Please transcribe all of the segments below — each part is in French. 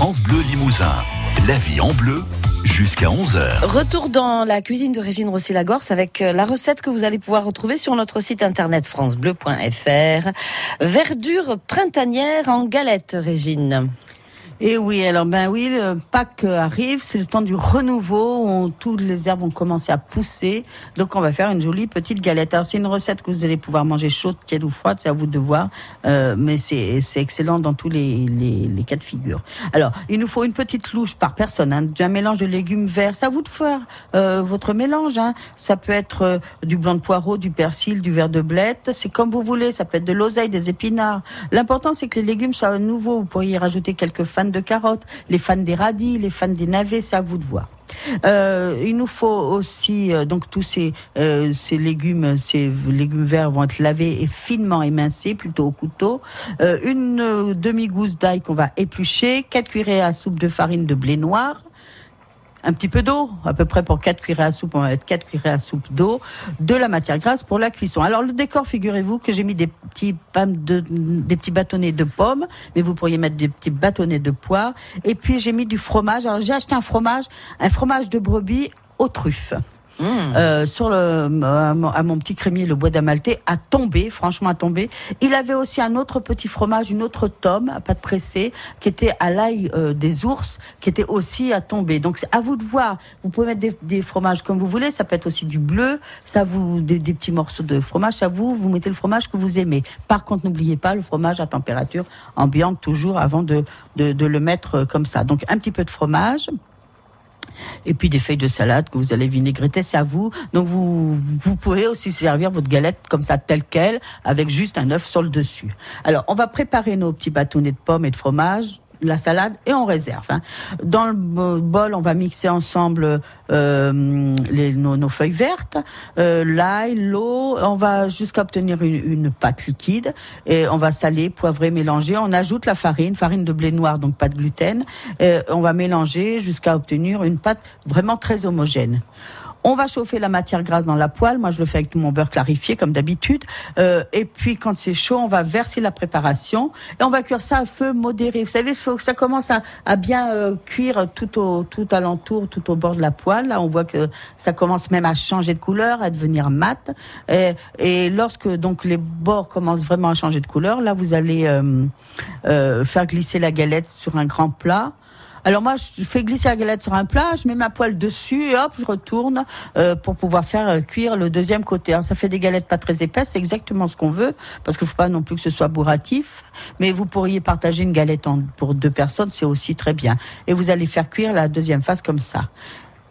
France Bleu Limousin. La vie en bleu jusqu'à 11h. Retour dans la cuisine de Régine Rossi-Lagorce avec euh, la recette que vous allez pouvoir retrouver sur notre site internet francebleu.fr. Verdure printanière en galette, Régine. Et oui, alors ben oui, le Pâques arrive, c'est le temps du renouveau, où toutes les herbes vont commencer à pousser, donc on va faire une jolie petite galette. Alors c'est une recette que vous allez pouvoir manger chaude, tiède ou froide, c'est à vous de voir, euh, mais c'est excellent dans tous les, les, les, cas de figure. Alors, il nous faut une petite louche par personne, hein, un mélange de légumes verts, c'est à vous de faire euh, votre mélange, hein. ça peut être euh, du blanc de poireau, du persil, du verre de blette, c'est comme vous voulez, ça peut être de l'oseille, des épinards. L'important c'est que les légumes soient nouveaux, vous pourriez rajouter quelques fans de carottes, les fans des radis, les fans des navets, c'est à vous de voir. Euh, il nous faut aussi euh, donc tous ces, euh, ces légumes, ces légumes verts vont être lavés et finement émincés, plutôt au couteau. Une demi gousse d'ail qu'on va éplucher, quatre cuillerées à soupe de farine de blé noir, un petit peu d'eau, à peu près pour 4 cuillerées à soupe, on va mettre 4 cuillerées à soupe d'eau, de la matière grasse pour la cuisson. Alors le décor, figurez-vous que j'ai mis des petits, de, des petits bâtonnets de pommes, mais vous pourriez mettre des petits bâtonnets de poire. Et puis j'ai mis du fromage. Alors j'ai acheté un fromage, un fromage de brebis aux truffes. Mmh. Euh, sur le, à mon petit crémier, le bois d'amalté, a tombé, franchement a tombé. Il avait aussi un autre petit fromage, une autre tome, à pâte pressée, qui était à l'ail euh, des ours, qui était aussi à tomber. Donc c'est à vous de voir. Vous pouvez mettre des, fromages comme vous voulez. Ça peut être aussi du bleu, ça vous des, des petits morceaux de fromage. Ça vous, vous mettez le fromage que vous aimez. Par contre, n'oubliez pas le fromage à température ambiante toujours avant de, de, de le mettre euh, comme ça. Donc un petit peu de fromage et puis des feuilles de salade que vous allez vinaigreter, c'est à vous. Donc vous, vous pouvez aussi servir votre galette comme ça, telle qu'elle, avec juste un œuf sur le dessus. Alors, on va préparer nos petits bâtonnets de pommes et de fromage la salade et on réserve. Hein. Dans le bol, on va mixer ensemble euh, les, nos, nos, feuilles vertes, euh, l'ail, l'eau. On va jusqu'à obtenir une, une, pâte liquide et on va saler, poivrer, mélanger. On ajoute la farine, farine de blé noir, donc pas de gluten. Et on va mélanger jusqu'à obtenir une pâte vraiment très homogène. On va chauffer la matière grasse dans la poêle. Moi, je le fais avec mon beurre clarifié, comme d'habitude. Euh, et puis, quand c'est chaud, on va verser la préparation et on va cuire ça à feu modéré. Vous savez, faut que ça commence à, bien euh, cuire tout au tout alentour, tout au bord de la poêle. Là, on voit que ça commence même à changer de couleur, à devenir mat. Et, et lorsque donc les bords commencent vraiment à changer de couleur, là, vous allez euh, faire glisser la galette sur un grand plat. Alors moi, je fais glisser la galette sur un plat, je mets ma poêle dessus et hop, je retourne euh, pour pouvoir faire euh, cuire le deuxième côté. Alors, ça fait des galettes pas très épaisses, c'est exactement ce qu'on veut, parce qu'il faut pas non plus que ce soit bourratif. Mais vous pourriez partager une galette pour deux personnes, c'est aussi très bien. Et vous allez faire cuire la deuxième phase comme ça.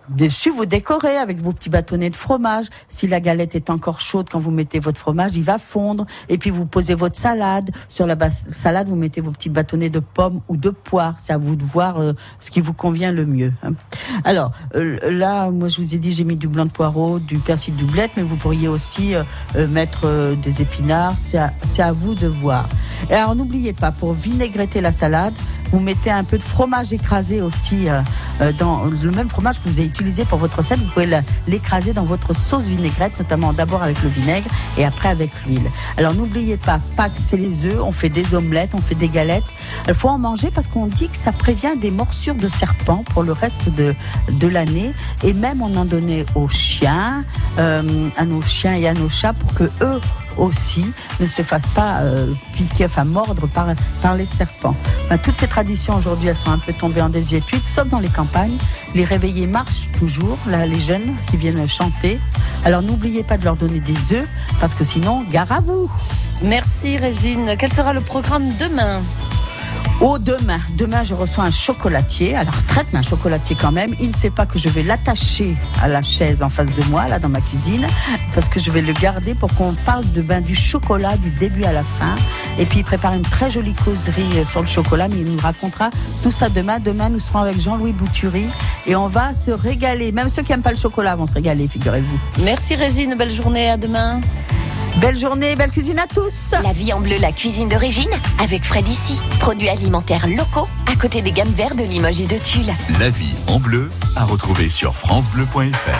Dessus, vous décorez avec vos petits bâtonnets de fromage. Si la galette est encore chaude, quand vous mettez votre fromage, il va fondre. Et puis, vous posez votre salade. Sur la salade, vous mettez vos petits bâtonnets de pommes ou de poire. C'est à vous de voir euh, ce qui vous convient le mieux. Hein. Alors, euh, là, moi, je vous ai dit, j'ai mis du blanc de poireau, du persil doublette, mais vous pourriez aussi euh, mettre des épinards. C'est à, à, vous de voir. Alors, n'oubliez pas, pour vinaigreter la salade, vous mettez un peu de fromage écrasé aussi dans le même fromage que vous avez utilisé pour votre recette, vous pouvez l'écraser dans votre sauce vinaigrette, notamment d'abord avec le vinaigre et après avec l'huile. Alors n'oubliez pas, Pâques c'est les œufs, on fait des omelettes, on fait des galettes. Il faut en manger parce qu'on dit que ça prévient des morsures de serpents pour le reste de, de l'année. Et même on en donnait aux chiens, euh, à nos chiens et à nos chats pour que eux aussi ne se fassent pas euh, piquer, enfin mordre par, les serpents. Ben, toutes ces traditions aujourd'hui, elles sont un peu tombées en désuétude, sauf dans les campagnes. Les réveillés marchent toujours, là, les jeunes qui viennent chanter. Alors n'oubliez pas de leur donner des œufs, parce que sinon, gare à vous. Merci Régine. Quel sera le programme demain? Oh, demain, demain, je reçois un chocolatier, à la retraite, mais un chocolatier quand même. Il ne sait pas que je vais l'attacher à la chaise en face de moi, là, dans ma cuisine, parce que je vais le garder pour qu'on parle de ben, du chocolat du début à la fin. Et puis, il prépare une très jolie causerie sur le chocolat, mais il nous racontera tout ça demain. Demain, nous serons avec Jean-Louis Bouturi et on va se régaler. Même ceux qui n'aiment pas le chocolat vont se régaler, figurez-vous. Merci Régine, belle journée, à demain. Belle journée, belle cuisine à tous. La vie en bleu, la cuisine d'origine, avec Fred ici. Produits alimentaires locaux, à côté des gammes vertes de Limoges et de Tulle. La vie en bleu, à retrouver sur FranceBleu.fr.